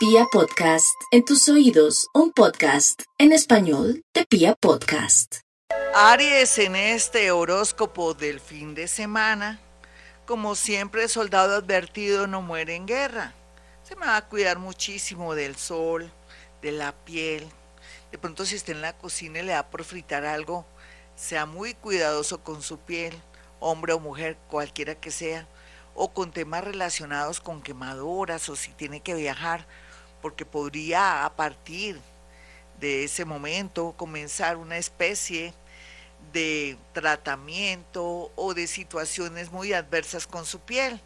Pia Podcast, en tus oídos, un podcast en español de Pia Podcast. Aries en este horóscopo del fin de semana, como siempre soldado advertido no muere en guerra. Se me va a cuidar muchísimo del sol, de la piel. De pronto si está en la cocina y le da por fritar algo, sea muy cuidadoso con su piel, hombre o mujer, cualquiera que sea, o con temas relacionados con quemaduras o si tiene que viajar porque podría a partir de ese momento comenzar una especie de tratamiento o de situaciones muy adversas con su piel.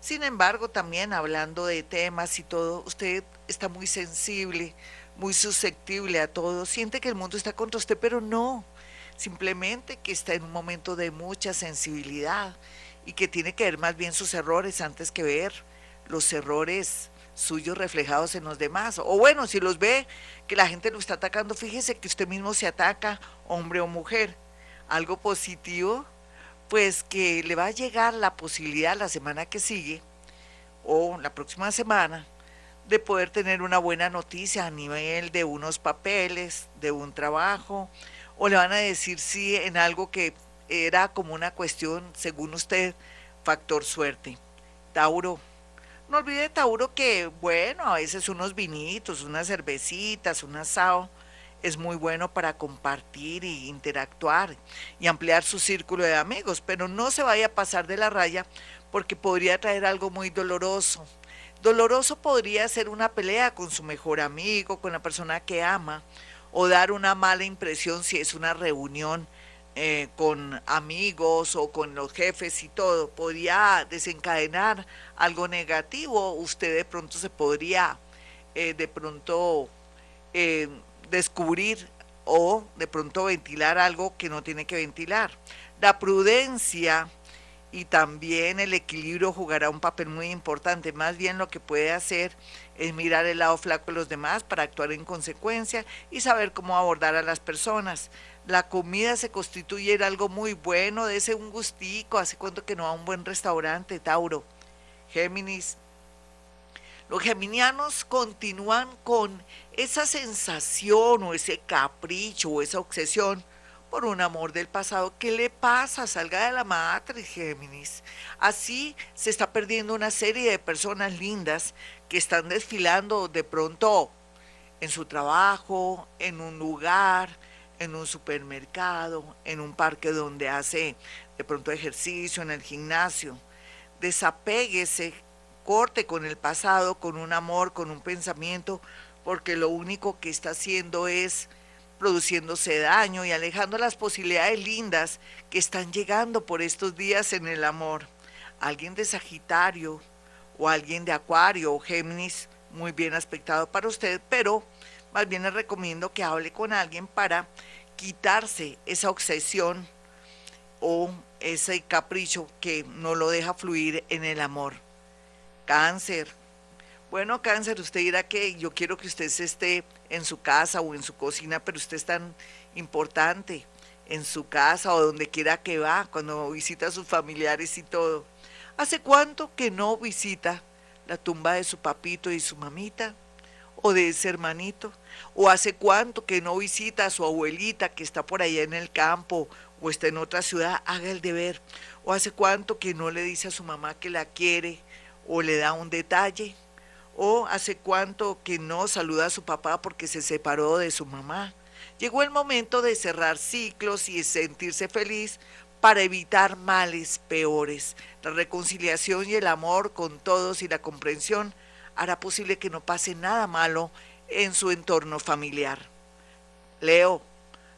Sin embargo, también hablando de temas y todo, usted está muy sensible, muy susceptible a todo, siente que el mundo está contra usted, pero no, simplemente que está en un momento de mucha sensibilidad y que tiene que ver más bien sus errores antes que ver los errores suyos reflejados en los demás. O bueno, si los ve que la gente lo está atacando, fíjese que usted mismo se ataca, hombre o mujer. Algo positivo, pues que le va a llegar la posibilidad la semana que sigue o la próxima semana de poder tener una buena noticia a nivel de unos papeles, de un trabajo, o le van a decir sí en algo que era como una cuestión, según usted, factor suerte. Tauro, no olvide, Tauro, que bueno, a veces unos vinitos, unas cervecitas, un asado es muy bueno para compartir e interactuar y ampliar su círculo de amigos, pero no se vaya a pasar de la raya porque podría traer algo muy doloroso. Doloroso podría ser una pelea con su mejor amigo, con la persona que ama, o dar una mala impresión si es una reunión eh, con amigos o con los jefes y todo, podría desencadenar algo negativo, usted de pronto se podría eh, de pronto eh, descubrir o de pronto ventilar algo que no tiene que ventilar. La prudencia y también el equilibrio jugará un papel muy importante. Más bien lo que puede hacer es mirar el lado flaco de los demás para actuar en consecuencia y saber cómo abordar a las personas la comida se constituye en algo muy bueno, de ese un gustico, hace cuento que no a un buen restaurante, Tauro, Géminis. Los geminianos continúan con esa sensación o ese capricho o esa obsesión por un amor del pasado. ¿Qué le pasa? Salga de la matriz, Géminis. Así se está perdiendo una serie de personas lindas que están desfilando de pronto en su trabajo, en un lugar, en un supermercado, en un parque donde hace de pronto ejercicio, en el gimnasio. Desapéguese, corte con el pasado, con un amor, con un pensamiento, porque lo único que está haciendo es produciéndose daño y alejando las posibilidades lindas que están llegando por estos días en el amor. Alguien de Sagitario o alguien de Acuario o Géminis, muy bien aspectado para usted, pero más bien le recomiendo que hable con alguien para quitarse esa obsesión o ese capricho que no lo deja fluir en el amor. Cáncer. Bueno, cáncer, usted dirá que yo quiero que usted esté en su casa o en su cocina, pero usted es tan importante en su casa o donde quiera que va, cuando visita a sus familiares y todo. ¿Hace cuánto que no visita la tumba de su papito y su mamita? o de ese hermanito? ¿O hace cuánto que no visita a su abuelita que está por allá en el campo o está en otra ciudad? Haga el deber. ¿O hace cuánto que no le dice a su mamá que la quiere o le da un detalle? ¿O hace cuánto que no saluda a su papá porque se separó de su mamá? Llegó el momento de cerrar ciclos y sentirse feliz para evitar males peores. La reconciliación y el amor con todos y la comprensión hará posible que no pase nada malo en su entorno familiar. Leo,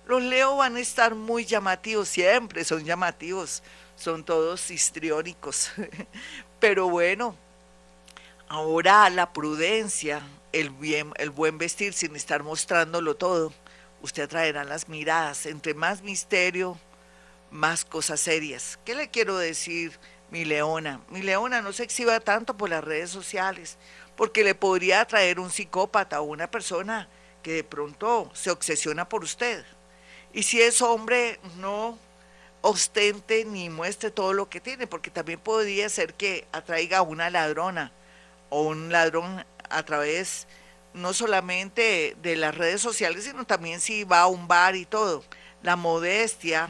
los Leo van a estar muy llamativos, siempre son llamativos, son todos histriónicos. Pero bueno, ahora la prudencia, el, bien, el buen vestir sin estar mostrándolo todo, usted atraerá las miradas. Entre más misterio, más cosas serias. ¿Qué le quiero decir, mi leona? Mi leona no se exhiba tanto por las redes sociales porque le podría atraer un psicópata o una persona que de pronto se obsesiona por usted. Y si es hombre, no ostente ni muestre todo lo que tiene, porque también podría ser que atraiga a una ladrona o un ladrón a través no solamente de las redes sociales, sino también si va a un bar y todo. La modestia,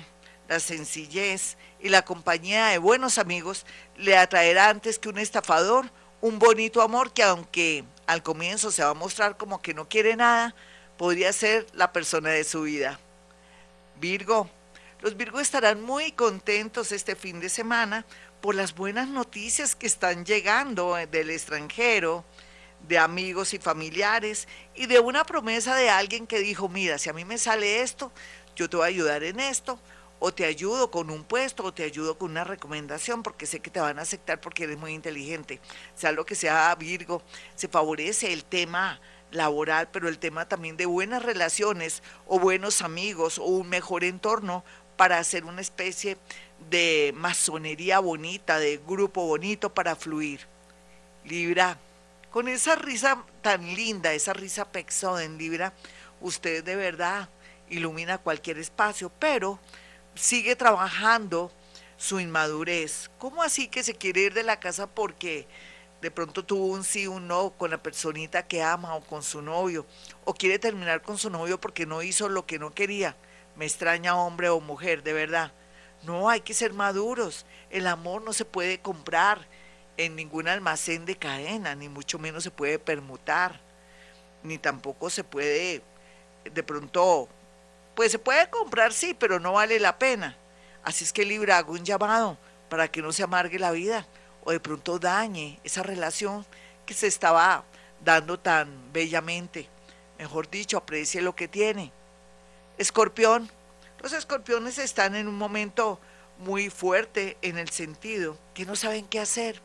la sencillez y la compañía de buenos amigos le atraerá antes que un estafador un bonito amor que aunque al comienzo se va a mostrar como que no quiere nada, podría ser la persona de su vida. Virgo, los Virgo estarán muy contentos este fin de semana por las buenas noticias que están llegando eh, del extranjero, de amigos y familiares y de una promesa de alguien que dijo, mira, si a mí me sale esto, yo te voy a ayudar en esto, o te ayudo con un puesto, o te ayudo con una recomendación, porque sé que te van a aceptar porque eres muy inteligente. Sea lo que sea Virgo, se favorece el tema laboral, pero el tema también de buenas relaciones o buenos amigos o un mejor entorno para hacer una especie de masonería bonita, de grupo bonito para fluir. Libra, con esa risa tan linda, esa risa pexoda en Libra, usted de verdad ilumina cualquier espacio, pero sigue trabajando su inmadurez. ¿Cómo así que se quiere ir de la casa porque de pronto tuvo un sí, un no con la personita que ama o con su novio? ¿O quiere terminar con su novio porque no hizo lo que no quería? Me extraña hombre o mujer, de verdad. No, hay que ser maduros. El amor no se puede comprar en ningún almacén de cadena, ni mucho menos se puede permutar, ni tampoco se puede de pronto pues se puede comprar, sí, pero no vale la pena. Así es que Libra hago un llamado para que no se amargue la vida o de pronto dañe esa relación que se estaba dando tan bellamente. Mejor dicho, aprecie lo que tiene. Escorpión. Los escorpiones están en un momento muy fuerte en el sentido que no saben qué hacer.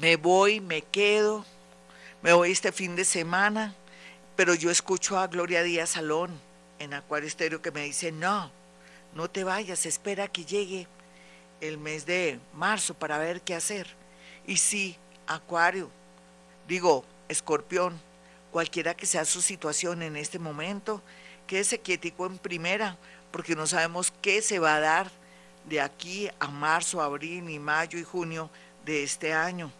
Me voy, me quedo, me voy este fin de semana, pero yo escucho a Gloria Díaz Salón en Acuario Estéreo que me dice, no, no te vayas, espera que llegue el mes de marzo para ver qué hacer. Y sí, Acuario, digo, Escorpión, cualquiera que sea su situación en este momento, quédese quietico en primera, porque no sabemos qué se va a dar de aquí a marzo, abril, y mayo y junio de este año.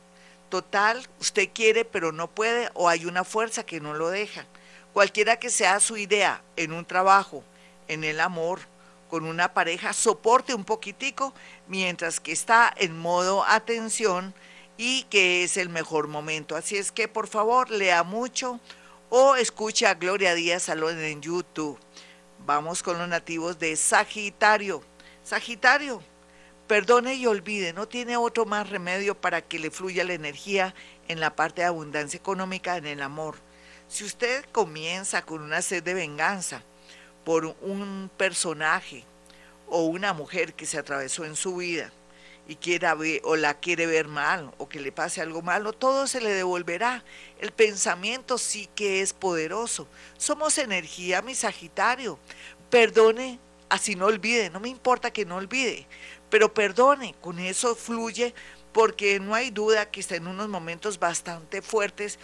Total, usted quiere pero no puede o hay una fuerza que no lo deja. Cualquiera que sea su idea en un trabajo, en el amor, con una pareja, soporte un poquitico mientras que está en modo atención y que es el mejor momento. Así es que por favor lea mucho o escuche a Gloria Díaz Salón en YouTube. Vamos con los nativos de Sagitario. Sagitario, perdone y olvide, no tiene otro más remedio para que le fluya la energía en la parte de abundancia económica en el amor. Si usted comienza con una sed de venganza por un personaje o una mujer que se atravesó en su vida y quiera o la quiere ver mal o que le pase algo malo, todo se le devolverá. El pensamiento sí que es poderoso. Somos energía, mi Sagitario. Perdone, así no olvide, no me importa que no olvide, pero perdone, con eso fluye porque no hay duda que está en unos momentos bastante fuertes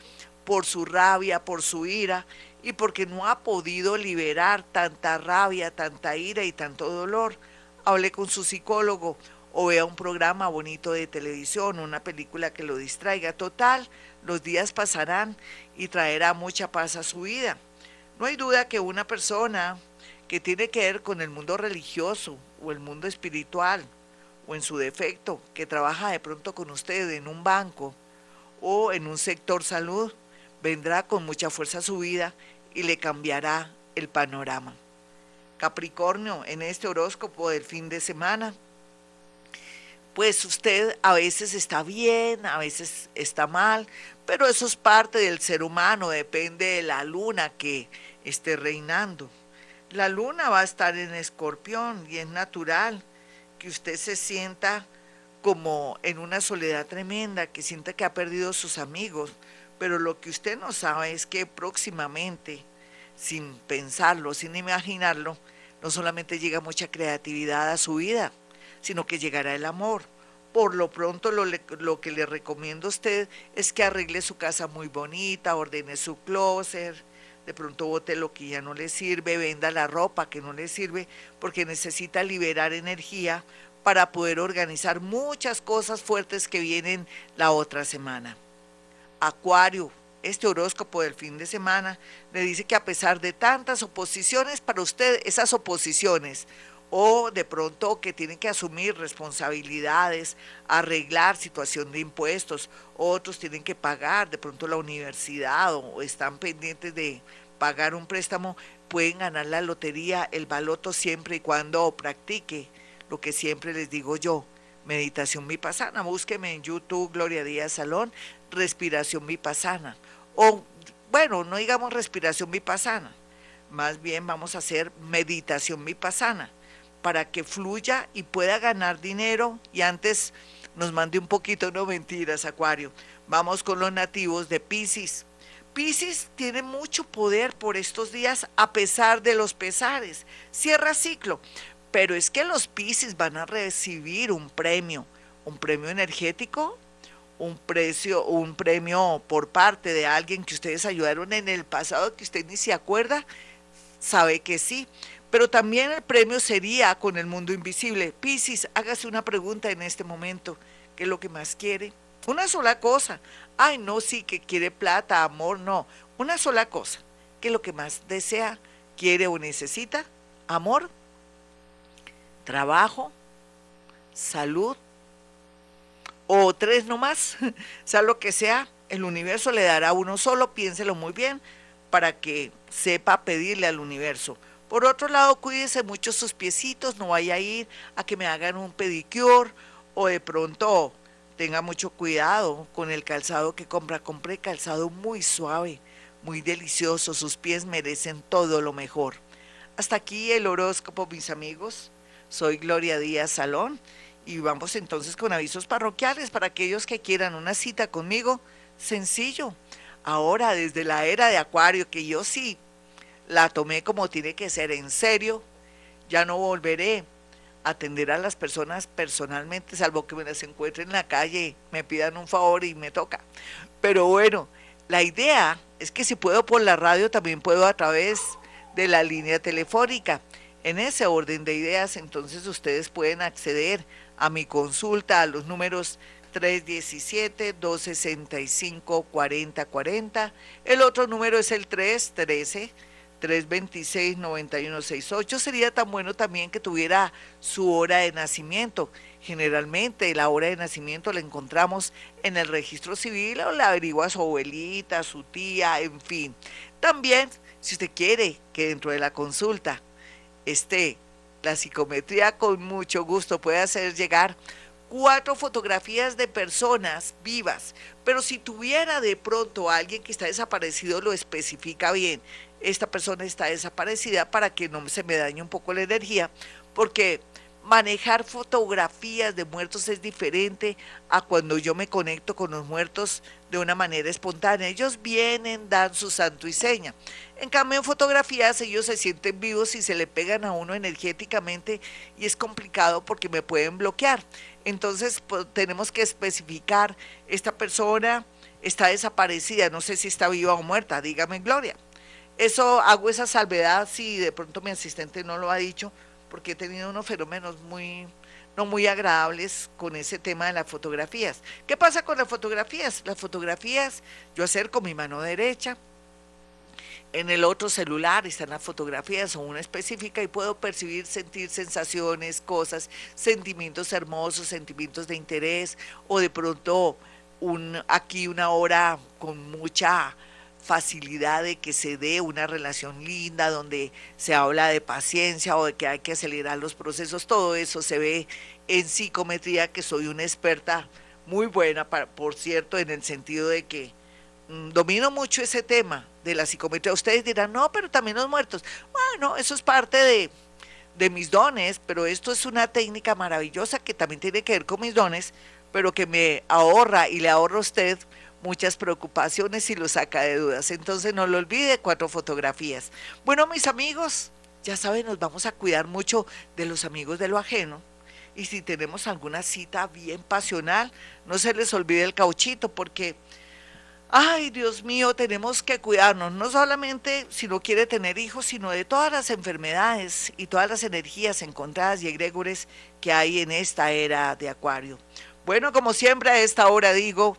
por su rabia, por su ira y porque no ha podido liberar tanta rabia, tanta ira y tanto dolor. Hable con su psicólogo o vea un programa bonito de televisión, una película que lo distraiga. Total, los días pasarán y traerá mucha paz a su vida. No hay duda que una persona que tiene que ver con el mundo religioso o el mundo espiritual, o en su defecto, que trabaja de pronto con usted en un banco o en un sector salud, vendrá con mucha fuerza a su vida y le cambiará el panorama. Capricornio, en este horóscopo del fin de semana, pues usted a veces está bien, a veces está mal, pero eso es parte del ser humano, depende de la luna que esté reinando. La luna va a estar en escorpión y es natural que usted se sienta como en una soledad tremenda, que sienta que ha perdido sus amigos, pero lo que usted no sabe es que próximamente, sin pensarlo, sin imaginarlo, no solamente llega mucha creatividad a su vida, sino que llegará el amor. Por lo pronto lo, lo, que le recomiendo a usted es que arregle su casa muy bonita, ordene su closet, de pronto bote lo que ya no le sirve, venda la ropa que no le sirve, porque necesita liberar energía para poder organizar muchas cosas fuertes que vienen la otra semana. Acuario, este horóscopo del fin de semana le dice que a pesar de tantas oposiciones para usted, esas oposiciones o de pronto que tienen que asumir responsabilidades, arreglar situación de impuestos, otros tienen que pagar de pronto la universidad o están pendientes de pagar un préstamo, pueden ganar la lotería, el baloto siempre y cuando practique lo que siempre les digo yo, meditación vipassana, búsqueme en YouTube Gloria Díaz Salón, respiración vipassana. O bueno, no digamos respiración vipassana, más bien vamos a hacer meditación vipassana para que fluya y pueda ganar dinero y antes nos mande un poquito, no mentiras, Acuario. Vamos con los nativos de Pisces. Pisces tiene mucho poder por estos días a pesar de los pesares. Cierra ciclo. Pero es que los Pisces van a recibir un premio, un premio energético, un precio, un premio por parte de alguien que ustedes ayudaron en el pasado que usted ni se acuerda, sabe que sí. Pero también el premio sería con el mundo invisible. Piscis, hágase una pregunta en este momento. ¿Qué es lo que más quiere? Una sola cosa. Ay, no, sí, que quiere plata, amor, no. Una sola cosa. ¿Qué es lo que más desea, quiere o necesita? Amor, trabajo, salud, o tres nomás, sea lo que sea, el universo le dará uno solo, piénselo muy bien, para que sepa pedirle al universo. Por otro lado, cuídese mucho sus piecitos, no vaya a ir a que me hagan un pedicure o de pronto tenga mucho cuidado con el calzado que compra. Compre calzado muy suave, muy delicioso, sus pies merecen todo lo mejor. Hasta aquí el horóscopo, mis amigos. Soy Gloria Díaz Salón y vamos entonces con avisos parroquiales para aquellos que quieran una cita conmigo. Sencillo. Ahora, desde la era de Acuario, que yo sí la tomé como tiene que ser, en serio, ya no volveré a atender a las personas personalmente, salvo que me las encuentre en la calle, me pidan un favor y me toca. Pero bueno, la idea es que si puedo por la radio, también puedo a través de la línea telefónica. En ese orden de ideas, entonces ustedes pueden acceder a mi consulta a los números 317-265-4040. El otro número es el 313. 326-9168. Sería tan bueno también que tuviera su hora de nacimiento. Generalmente la hora de nacimiento la encontramos en el registro civil o la averigua su abuelita, su tía, en fin. También, si usted quiere que dentro de la consulta esté la psicometría, con mucho gusto puede hacer llegar cuatro fotografías de personas vivas, pero si tuviera de pronto alguien que está desaparecido, lo especifica bien. Esta persona está desaparecida para que no se me dañe un poco la energía, porque manejar fotografías de muertos es diferente a cuando yo me conecto con los muertos de una manera espontánea. Ellos vienen, dan su santo y seña. En cambio, en fotografías ellos se sienten vivos y se le pegan a uno energéticamente y es complicado porque me pueden bloquear. Entonces pues, tenemos que especificar, esta persona está desaparecida, no sé si está viva o muerta, dígame Gloria. Eso hago esa salvedad si de pronto mi asistente no lo ha dicho, porque he tenido unos fenómenos muy no muy agradables con ese tema de las fotografías. ¿Qué pasa con las fotografías? Las fotografías, yo acerco mi mano derecha, en el otro celular están las fotografías, son una específica y puedo percibir, sentir sensaciones, cosas, sentimientos hermosos, sentimientos de interés o de pronto un, aquí una hora con mucha facilidad de que se dé una relación linda, donde se habla de paciencia o de que hay que acelerar los procesos, todo eso se ve en psicometría, que soy una experta muy buena, por cierto, en el sentido de que mm, domino mucho ese tema de la psicometría. Ustedes dirán, no, pero también los muertos. Bueno, eso es parte de, de mis dones, pero esto es una técnica maravillosa que también tiene que ver con mis dones, pero que me ahorra y le ahorra a usted muchas preocupaciones y lo saca de dudas. Entonces no lo olvide, cuatro fotografías. Bueno, mis amigos, ya saben, nos vamos a cuidar mucho de los amigos de lo ajeno. Y si tenemos alguna cita bien pasional, no se les olvide el cauchito, porque ay Dios mío, tenemos que cuidarnos, no solamente si no quiere tener hijos, sino de todas las enfermedades y todas las energías encontradas y egregores que hay en esta era de Acuario. Bueno, como siempre a esta hora digo,